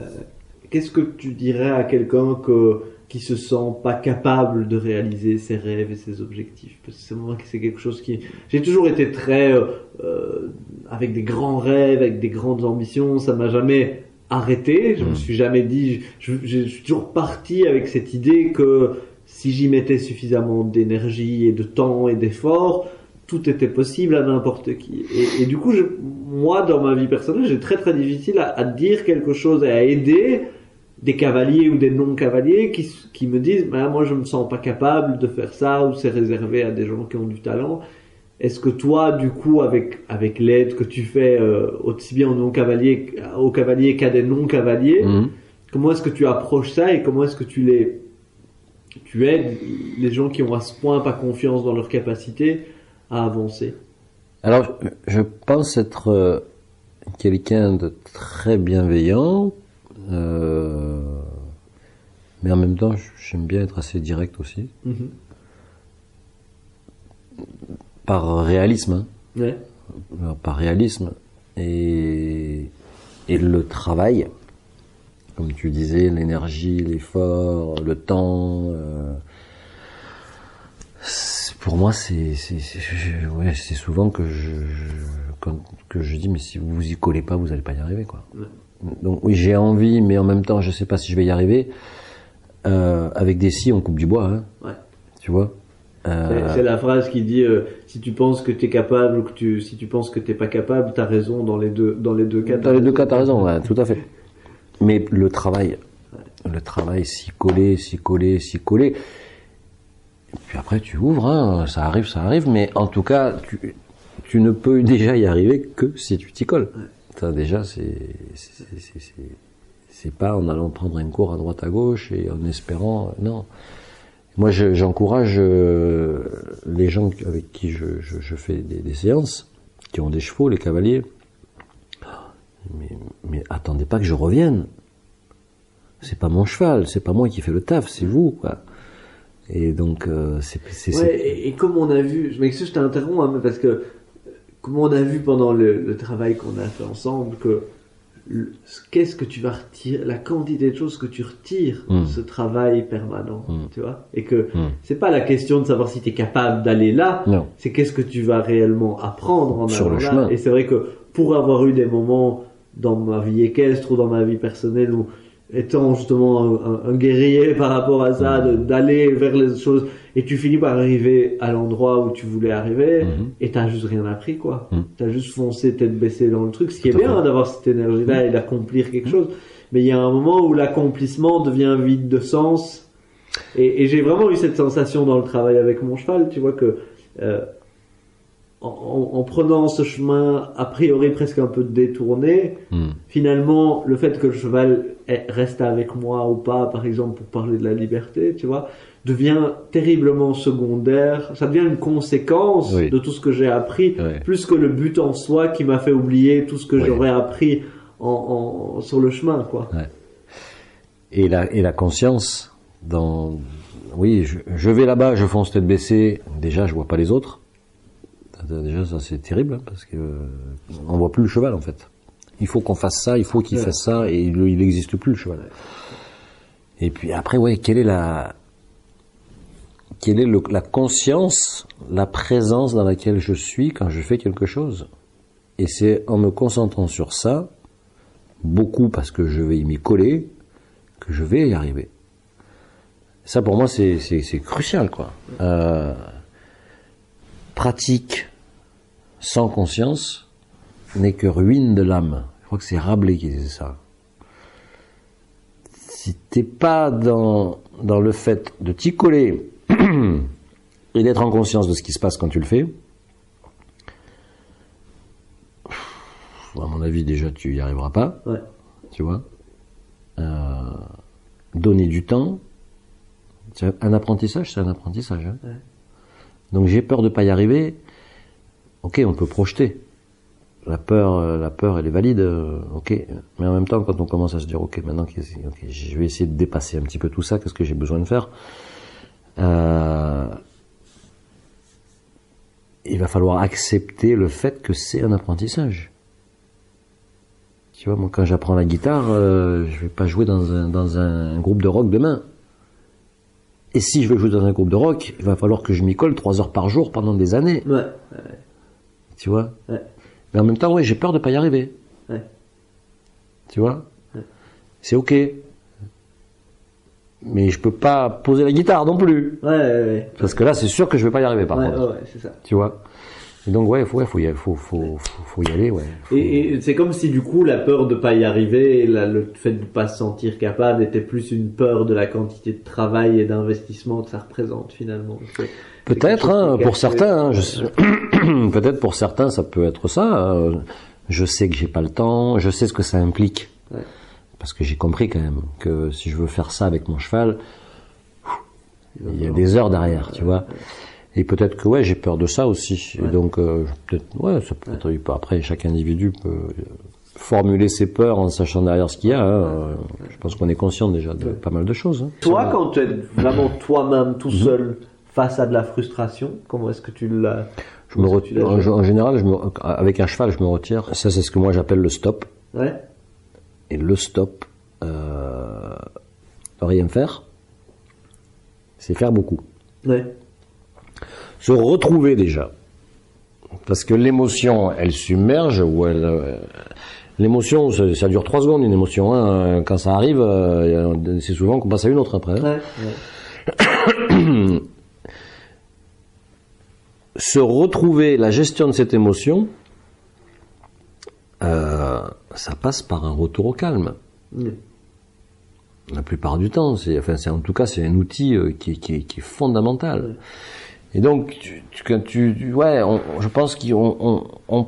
Qu'est-ce que tu dirais à quelqu'un que, qui se sent pas capable de réaliser ses rêves et ses objectifs? Parce que c'est moi que c'est quelque chose qui... J'ai toujours été très... euh, euh, avec des grands rêves, avec des grandes ambitions, ça m'a jamais arrêté. Je me suis jamais dit... Je, je- je suis toujours parti avec cette idée que si j'y mettais suffisamment d'énergie et de temps et d'effort, tout était possible à n'importe qui. Et, et du coup, je, moi, dans ma vie personnelle, j'ai très très difficile à, à dire quelque chose et à aider des cavaliers ou des non-cavaliers qui, qui me disent bah, moi je me sens pas capable de faire ça ou c'est réservé à des gens qui ont du talent est-ce que toi du coup avec avec l'aide que tu fais euh, aussi bien aux non-cavaliers aux cavaliers qu'à des non-cavaliers Mhm. comment est-ce que tu approches ça et comment est-ce que tu les tu aides les gens qui ont à ce point pas confiance dans leurs capacités à avancer? Alors, je pense être euh, quelqu'un de très bienveillant, euh, mais en même temps, j'aime bien être assez direct aussi, Mhm. par réalisme. hein. ouais par réalisme. Et Et le travail, comme tu disais, l'énergie, l'effort, le temps, euh, pour moi, c'est c'est c'est- je- ouais, souvent que je, je- quand- que je dis mais si vous vous y collez pas, vous allez pas y arriver quoi. Donc oui, j'ai envie, mais en même temps, je sais pas si je vais y arriver. Euh, avec des scies, on coupe du bois, hein, Ouais. tu vois. Euh, C'est- la phrase qui dit euh, si tu penses que tu es capable ou que tu si tu penses que t'es pas capable, t'as raison dans les deux dans les deux cas. Dans les deux cas, t'as raison, ouais, tout à fait. Mais le travail, le travail, s'y coller, s'y coller, s'y coller. Puis après, tu ouvres, hein, ça arrive, ça arrive, mais en tout cas, tu, tu ne peux déjà y arriver que si tu t'y colles. Déjà, c'est, pas en allant prendre un cours à droite à gauche et en espérant, non. Moi, je- j'encourage euh, les gens avec qui je, fais des, séances, qui ont des chevaux, les cavaliers, mais, attendez pas que je revienne. C'est pas mon cheval, c'est pas moi qui fais le taf, c'est vous. Et donc, euh, c'est, Ouais, et, comme on a vu, je m'excuse, je t'interromps, hein, parce que comme on a vu pendant le, le travail qu'on a fait ensemble, que qu'est-ce que tu vas retirer, la quantité de choses que tu retires de Mm. ce travail permanent, Mm. tu vois, et que Mm. c'est pas la question de savoir si tu es capable d'aller là, c'est qu'est-ce que tu vas réellement apprendre en Sur le là. chemin. Et c'est vrai que pour avoir eu des moments dans ma vie équestre ou dans ma vie personnelle où étant justement un, un- un guerrier par rapport à ça, d'aller vers les choses, et tu finis par arriver à l'endroit où tu voulais arriver, Mhm. et t'as juste rien appris, quoi. Mhm. T'as juste foncé tête baissée dans le truc, ce qui est Tout bien. Mhm. hein, d'avoir cette énergie-là et d'accomplir quelque chose. Mais il y a un moment où l'accomplissement devient vide de sens. Et, et j'ai vraiment eu cette sensation dans le travail avec mon cheval, tu vois que euh, en, en- en prenant ce chemin a priori presque un peu détourné, Hmm. finalement le fait que le cheval est- reste avec moi ou pas, par exemple pour parler de la liberté, tu vois, devient terriblement secondaire. Ça devient une conséquence Oui. de tout ce que j'ai appris, plus que le but en soi qui m'a fait oublier tout ce que Oui. j'aurais appris en, en- sur le chemin, quoi. Et la, et la conscience dans, oui, je, je vais là-bas, je fonce tête baissée, déjà, je vois pas les autres. Déjà, ça, c'est terrible, hein, parce que, euh, on voit plus le cheval, en fait. Il faut qu'on fasse ça, il faut qu'il Ouais. fasse ça, et il, il existe plus, le cheval. Et puis après, ouais, quelle est la, quelle est la conscience, la présence dans laquelle je suis quand je fais quelque chose. Et c'est en me concentrant sur ça, beaucoup parce que je vais y m'y coller, que je vais y arriver. Ça pour moi c'est crucial quoi. Euh, pratique sans conscience n'est que ruine de l'âme. Je crois que c'est Rabelais qui disait ça. Si t'es pas dans dans le fait de t'y coller et d'être en conscience de ce qui se passe quand tu le fais, à mon avis déjà tu y arriveras pas Ouais. tu vois. Euh, donner du temps. Un apprentissage, c'est un apprentissage. hein. Ouais. Donc j'ai peur de pas y arriver. Ok, on peut projeter. La peur, euh, la peur, elle est valide. euh, ok, mais en même temps, quand on commence à se dire, ok, maintenant, qu'est-ce- ok, je vais essayer de dépasser un petit peu tout ça. Qu'est-ce que j'ai besoin de faire? Il va falloir accepter le fait que c'est un apprentissage. Tu vois, moi, quand j'apprends la guitare, euh, je vais pas jouer dans un, dans un groupe de rock demain. Et si je veux jouer dans un groupe de rock, il va falloir que je m'y colle trois heures par jour pendant des années. Ouais. Tu vois Ouais. Mais en même temps, oui, j'ai peur de pas y arriver. Ouais. Tu vois Ouais. C'est ok. Mais je peux pas poser la guitare non plus. Ouais, ouais, ouais. Parce que là, c'est sûr que je vais pas y arriver, par Ouais, contre. ouais, c'est ça. Tu vois? Et donc, ouais, faut, ouais, faut y aller, faut, faut, faut, y aller, ouais. Faut- Et, et c'est comme si du coup la peur de pas y arriver, la- le fait de pas se sentir capable était plus une peur de la quantité de travail et d'investissement que ça représente finalement. Peut-être, hein, pour certains, hein, je peut-être pour certains, ça peut être ça. euh, je sais que j'ai pas le temps, je sais ce que ça implique. Ouais. Parce que j'ai compris quand même que si je veux faire ça avec mon cheval, il y a des heures derrière, tu vois. Et peut-être que ouais, j'ai peur de ça aussi. Et donc euh, peut-être ouais, ça peut être après chaque individu peut euh, formuler ses peurs en sachant derrière ce qu'il y a. hein. Je pense qu'on est conscient déjà de pas mal de choses. hein. Toi, quand tu es vraiment toi-même tout Mhm. seul face à de la frustration, comment est-ce que tu l'as Je me en, général, je me, avec un cheval, je me retire. Ça, c'est ce que moi j'appelle le stop. Ouais. Et le stop, euh, rien faire, c'est faire beaucoup. Ouais. Se retrouver déjà. Parce que l'émotion, elle submerge ou elle. euh, l'émotion, ça, ça dure trois secondes une émotion. hein. Quand ça arrive, euh, c'est souvent qu'on passe à une autre après. hein. Ouais. ouais. se retrouver la gestion de cette émotion, passe par un retour au calme. La plupart du temps, c'est, enfin, c'est en tout cas, c'est un outil euh, qui, qui, qui est fondamental. Et donc, tu, tu, quand tu, tu- ouais, on- je pense qu'on, on, on-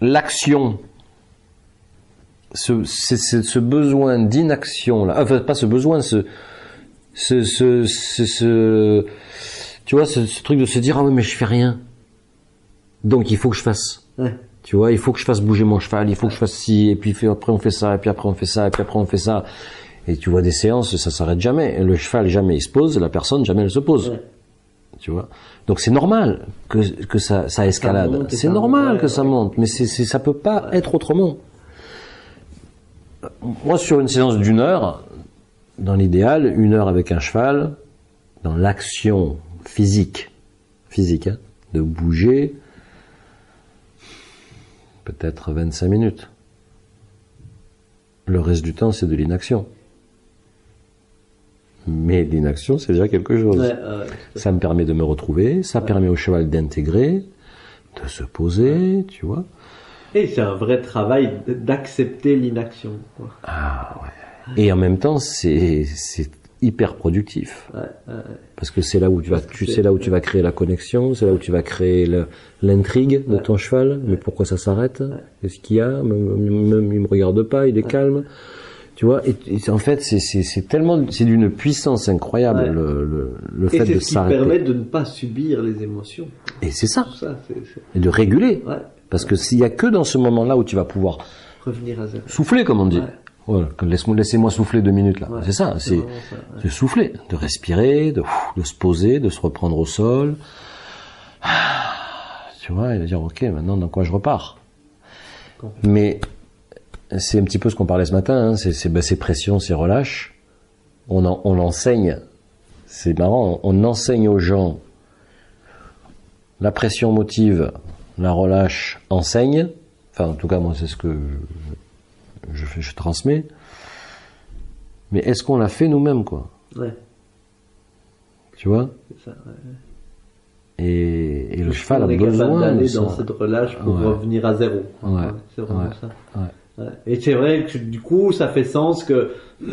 l'action, ce, c'est- c'est ce besoin d'inaction là, enfin pas ce besoin, ce, ce, ce, tu vois, ce, truc de se dire ah ouais mais je fais rien, donc il faut que je fasse. Ouais. Tu vois, il faut que je fasse bouger mon cheval, il faut que je fasse ci, et puis après on fait ça, et puis après on fait ça, et puis après on fait ça. Et tu vois des séances, ça s'arrête jamais. Le cheval jamais il se pose, la personne jamais elle se pose. Ouais. Tu vois. Donc c'est normal que, que ça, ça escalade. C'est normal ouais, que ça monte, mais c'est, ça peut pas être autrement. Moi, sur une séance d'une heure, dans l'idéal, une heure avec un cheval, dans l'action physique, physique, hein, de bouger, peut-être 25 minutes. Le reste du temps, c'est de l'inaction. Mais l'inaction, c'est déjà quelque chose. Ouais, ouais. Ça me permet de me retrouver, ça permet au cheval d'intégrer, de se poser, tu vois. Et c'est un vrai travail d'accepter l'inaction. Ah ouais. Et en même temps, c'est hyper productif Ouais, ouais, parce que c'est là où tu vas, tu sais là où tu vas créer la connexion, c'est là où tu vas créer l'intrigue de ton cheval. Mais pourquoi ça s'arrête Qu'est-ce qu'il y a même, il me regarde pas, il est calme. Tu vois, et, et en fait, c'est tellement, c'est d'une puissance incroyable le, le, le Et fait c'est de ce qui s'arrêter. permet de ne pas subir les émotions. Et c'est ça, ça, c'est c'est- et de réguler. Parce que s'il y a que dans ce moment-là où tu vas pouvoir revenir à zéro. souffler, comme on dit. Laisse-moi, laissez-moi souffler deux minutes là. Ouais, c'est ça, c'est ouais. de souffler, de respirer, de, de se poser, de se reprendre au sol. Ah, Tu vois, et de dire ok, maintenant dans quoi je repars? Mais c'est un petit peu ce qu'on parlait ce matin. Hein, c'est c'est- ben, ces pressions, ces relâches. On en, on enseigne. C'est marrant. On enseigne aux gens. La pression motive, la relâche enseigne. Enfin, en tout cas, moi, c'est ce que je, je, fais- je transmets. Mais est-ce qu'on l'a fait nous-mêmes, quoi? Ouais, Tu vois? C'est ça. ouais. et, et le cheval on a besoin d'aller dans cette relâche pour Ouais. revenir à zéro. Ouais. c'est vraiment ça. Et c'est vrai que du coup, ça fait sens que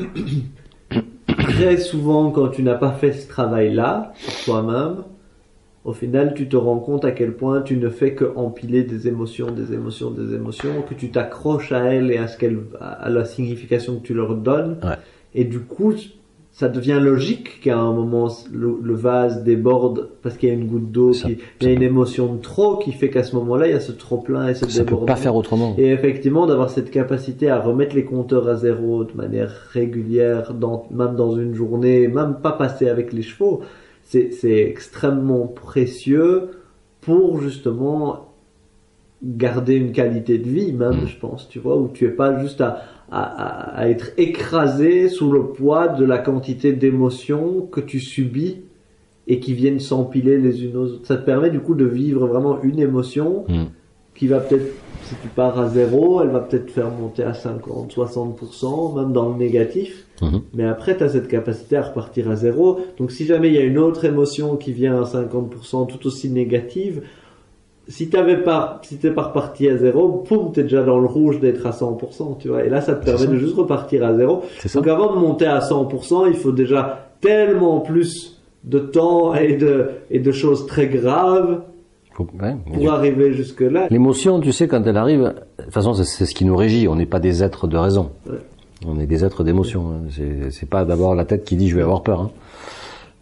très souvent, quand tu n'as pas fait ce travail-là toi-même, au final, tu te rends compte à quel point tu ne fais que empiler des émotions, des émotions, des émotions, que tu t'accroches à elles et à ce qu'elles, à la signification que tu leur donnes. Ouais. Et du coup, ça devient logique qu'à un moment le, le vase déborde parce qu'il y a une goutte d'eau, il y a une émotion de trop qui fait qu'à ce moment-là, il y a ce trop plein et ce Ça peut pas faire autrement. Et effectivement, d'avoir cette capacité à remettre les compteurs à zéro de manière régulière, dans, même dans une journée, même pas passer avec les chevaux, c'est extrêmement précieux pour justement garder une qualité de vie, même, je pense, tu vois, où tu es pas juste à, à, à- être écrasé sous le poids de la quantité d'émotions que tu subis et qui viennent s'empiler les unes aux autres. Ça te permet du coup de vivre vraiment une émotion Mm. qui va peut-être, si tu pars à zéro, elle va peut-être faire monter à 50, 60%, même dans le négatif. Mhm. Mais après, tu as cette capacité à repartir à zéro. Donc si jamais il y a une autre émotion qui vient à 50% tout aussi négative, si t'avais pas, si t'es pas reparti à zéro, poum, t'es déjà dans le rouge d'être à 100%, tu vois. Et là, ça te permet ça. de juste repartir à zéro. Ça. Donc avant de monter à 100%, il faut déjà tellement plus de temps et de, et de choses très graves Faut- ouais, mais pour arriver jusque là. L'émotion, tu sais, quand elle arrive, de toute façon, c'est- ce qui nous régit. On n'est pas des êtres de raison. Ouais. On est des êtres d'émotion. hein. C'est- C'est pas d'abord la tête qui dit je vais avoir peur. hein.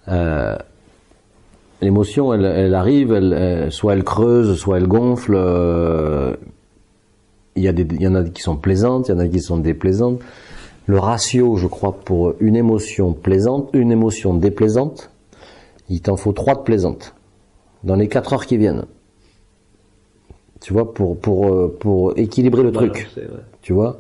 Euh, L'émotion, elle, elle arrive, elle, elle- soit elle creuse, soit elle gonfle. euh, Il y, a des, il y en a qui sont plaisantes, il y en a qui sont déplaisantes. Le ratio, je crois, pour une émotion plaisante, une émotion déplaisante, il t'en faut trois de plaisantes dans les quatre heures qui viennent. Tu vois, pour pour euh, pour équilibrer le truc ouais. tu vois?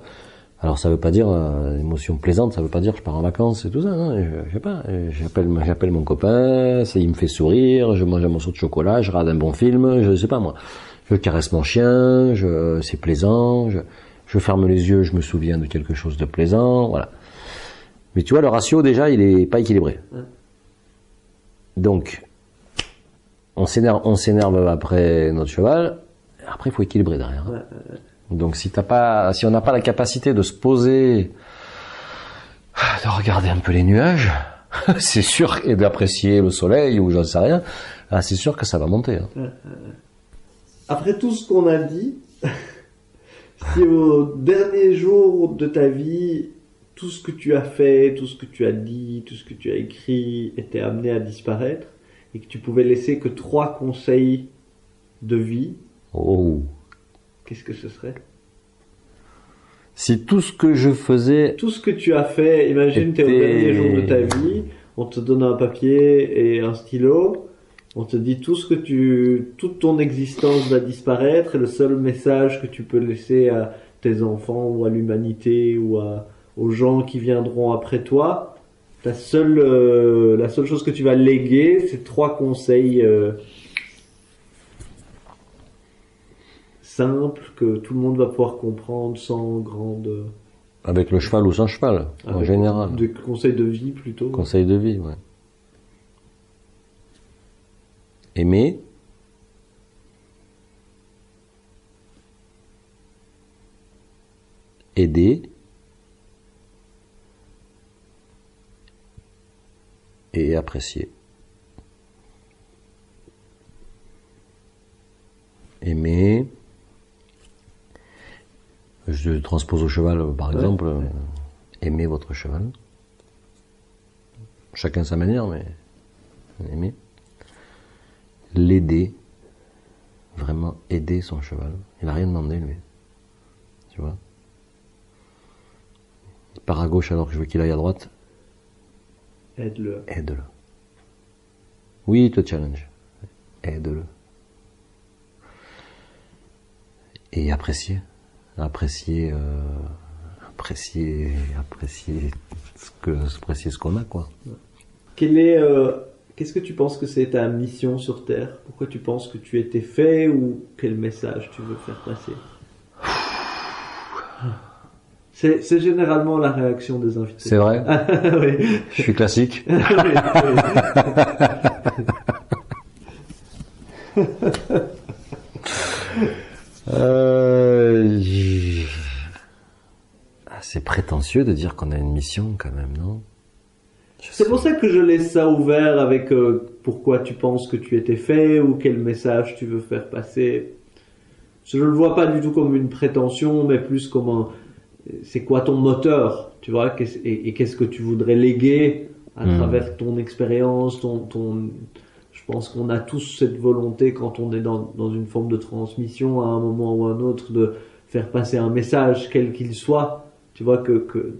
Alors ça veut pas dire euh, émotion plaisante, ça veut pas dire je pars en vacances et tout ça. Non, je, je sais pas. J'appelle, j'appelle mon copain, ça, il me fait sourire, je mange un morceau de chocolat, je regarde un bon film, je sais pas moi. Je caresse mon chien, je, c'est plaisant. Je, je ferme les yeux, je me souviens de quelque chose de plaisant, voilà. Mais tu vois, le ratio déjà, il est pas équilibré. Donc, on s'énerve, on s'énerve après notre cheval. Après, il faut équilibrer derrière. hein. Donc, si t'as pas, si on n'a pas la capacité de se poser, de regarder un peu les nuages, c'est sûr, et d'apprécier le soleil ou j'en sais rien, ah, c'est sûr que ça va monter. hein. Après tout ce qu'on a dit, si au dernier jour de ta vie, tout ce que tu as fait, tout ce que tu as dit, tout ce que tu as écrit était amené à disparaître et que tu pouvais laisser que trois conseils de vie, Oh. qu'est-ce que ce serait? Si tout ce que je faisais Tout ce que tu as fait, imagine tu es au dernier jour de ta vie, on te donne un papier et un stylo, on te dit tout ce que tu, toute ton existence va disparaître et le seul message que tu peux laisser à tes enfants ou à l'humanité ou à, aux gens qui viendront après toi, seule, euh, la seule chose que tu vas léguer, c'est trois conseils euh, simples que tout le monde va pouvoir comprendre sans grande avec le cheval ou sans cheval, en Avec général. Des conseils de vie plutôt. Conseil de vie, ouais. Aimer. Aider. Et apprécier. Aimer. Je transpose au cheval, par Ouais, exemple. ouais. euh, Aimer votre cheval. Chacun sa manière, mais aimer. L'aider. Vraiment aider son cheval. Il a rien demandé, lui. Tu vois Il part à gauche alors que je veux qu'il aille à droite. Aide-le. Aide-le. Oui, il te challenge. Aide-le. Et apprécier. Apprécier, euh, apprécier, apprécier ce que, apprécier ce qu'on a, quoi. Quel est, euh, qu'est-ce que tu penses que c'est ta mission sur Terre? Pourquoi tu penses que tu étais fait ou quel message tu veux faire passer? C'est, généralement la réaction des invités. C'est vrai? Oui. Je suis classique. Oui, oui. Euh, ah, c'est prétentieux de dire qu'on a une mission quand même, non? C'est pour ça que je laisse ça ouvert avec euh, pourquoi tu penses que tu étais fait ou quel message tu veux faire passer. Je ne le vois pas du tout comme une prétention, mais plus comme un... C'est quoi ton moteur, tu vois, et, et qu'est-ce que tu voudrais léguer à Hmm. travers ton expérience, ton, ton... Je pense qu'on a tous cette volonté quand on est dans, dans une forme de transmission à un moment ou à un autre de faire passer un message, quel qu'il soit, tu vois, que, que,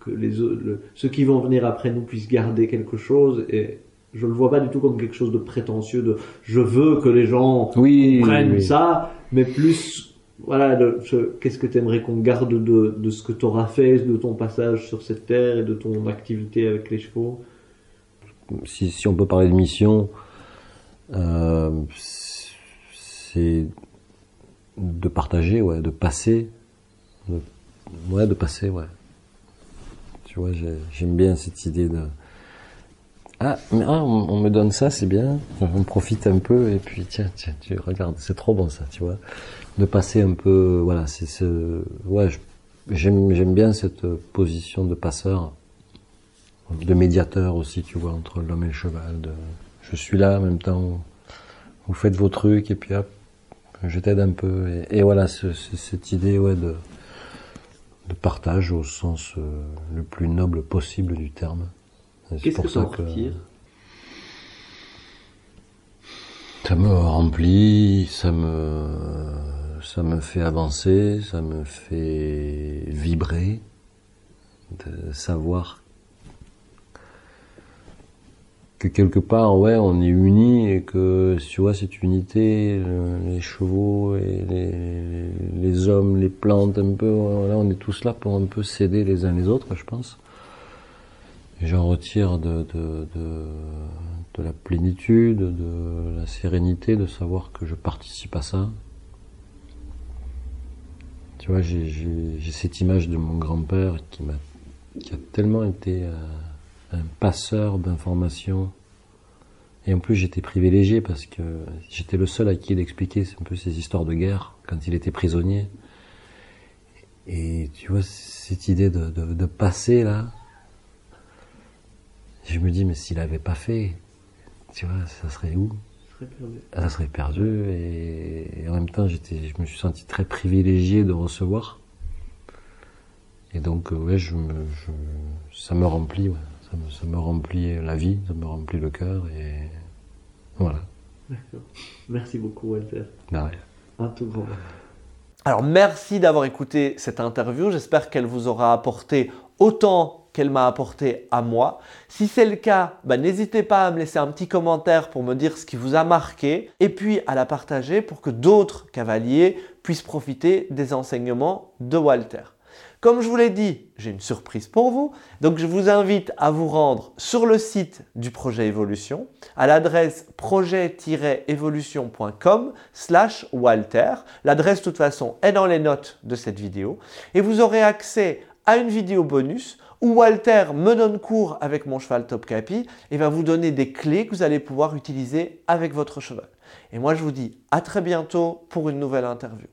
que les, le- ceux qui vont venir après nous puissent garder quelque chose et je le vois pas du tout comme quelque chose de prétentieux de je veux que les gens Oui, prennent oui. ça, mais plus voilà, qu'est-ce que tu aimerais qu'on garde de, ce que tu auras fait, de ton passage sur cette terre et de ton activité avec les chevaux? Si, on peut parler de mission, euh, c'est de partager, ouais, de passer, ouais, de passer, ouais. Tu vois, j'ai- j'aime bien cette idée de ah, mais ah, on, on me donne ça, c'est bien. On profite un peu et puis tiens, tiens, tu regardes, c'est trop bon ça, tu vois. De passer un peu, voilà, c'est ce, ouais, j'aime j'aime bien cette position de passeur de médiateur aussi, tu vois, entre l'homme et le cheval. De, je suis là en même temps, vous faites vos trucs et puis hop, je t'aide un peu. Et, et voilà, ce- ce- cette idée ouais, de, de partage au sens euh, le plus noble possible du terme. Qu'est-ce pour que ça retires? Ça me remplit, ça me, ça me fait avancer, ça me fait vibrer, de savoir que quelque part, ouais, on est unis et que, tu vois, cette unité, les chevaux et les, hommes, les plantes, un peu, voilà, on est tous là pour un peu s'aider les uns les autres, je pense. J'en retire de, la plénitude, de la sérénité, de savoir que je participe à ça. Tu vois, j'ai cette image de mon grand-père qui m'a qui a tellement été euh, un passeur d'informations. Et en plus, j'étais privilégié parce que j'étais le seul à qui il expliquait un peu ces histoires de guerre quand il était prisonnier. Et tu vois, cette idée de, de, passer là, je me dis, mais s'il n'avait pas fait, tu vois, ça serait où? Ça serait perdu. Et, en même temps, j'étais, je me suis senti très privilégié de recevoir. Et donc, euh, ouais, je me, ça me remplit, ouais. ça, me, ça me remplit la vie, ça me remplit le cœur, et voilà. D'accord. Merci beaucoup, Walter. Un tout grand. Alors, merci d'avoir écouté cette interview. J'espère qu'elle vous aura apporté autant qu'elle m'a apporté à moi. Si c'est le cas, bah, n'hésitez pas à me laisser un petit commentaire pour me dire ce qui vous a marqué et puis à la partager pour que d'autres cavaliers puissent profiter des enseignements de Walter. Comme je vous l'ai dit, j'ai une surprise pour vous. Donc je vous invite à vous rendre sur le site du projet Évolution à l'adresse projet-évolution.com slash Walter. L'adresse de toute façon est dans les notes de cette vidéo. Et vous aurez accès à une vidéo bonus où Walter me donne cours avec mon cheval Top Capi et va vous donner des clés que vous allez pouvoir utiliser avec votre cheval. Et moi je vous dis à très bientôt pour une nouvelle interview.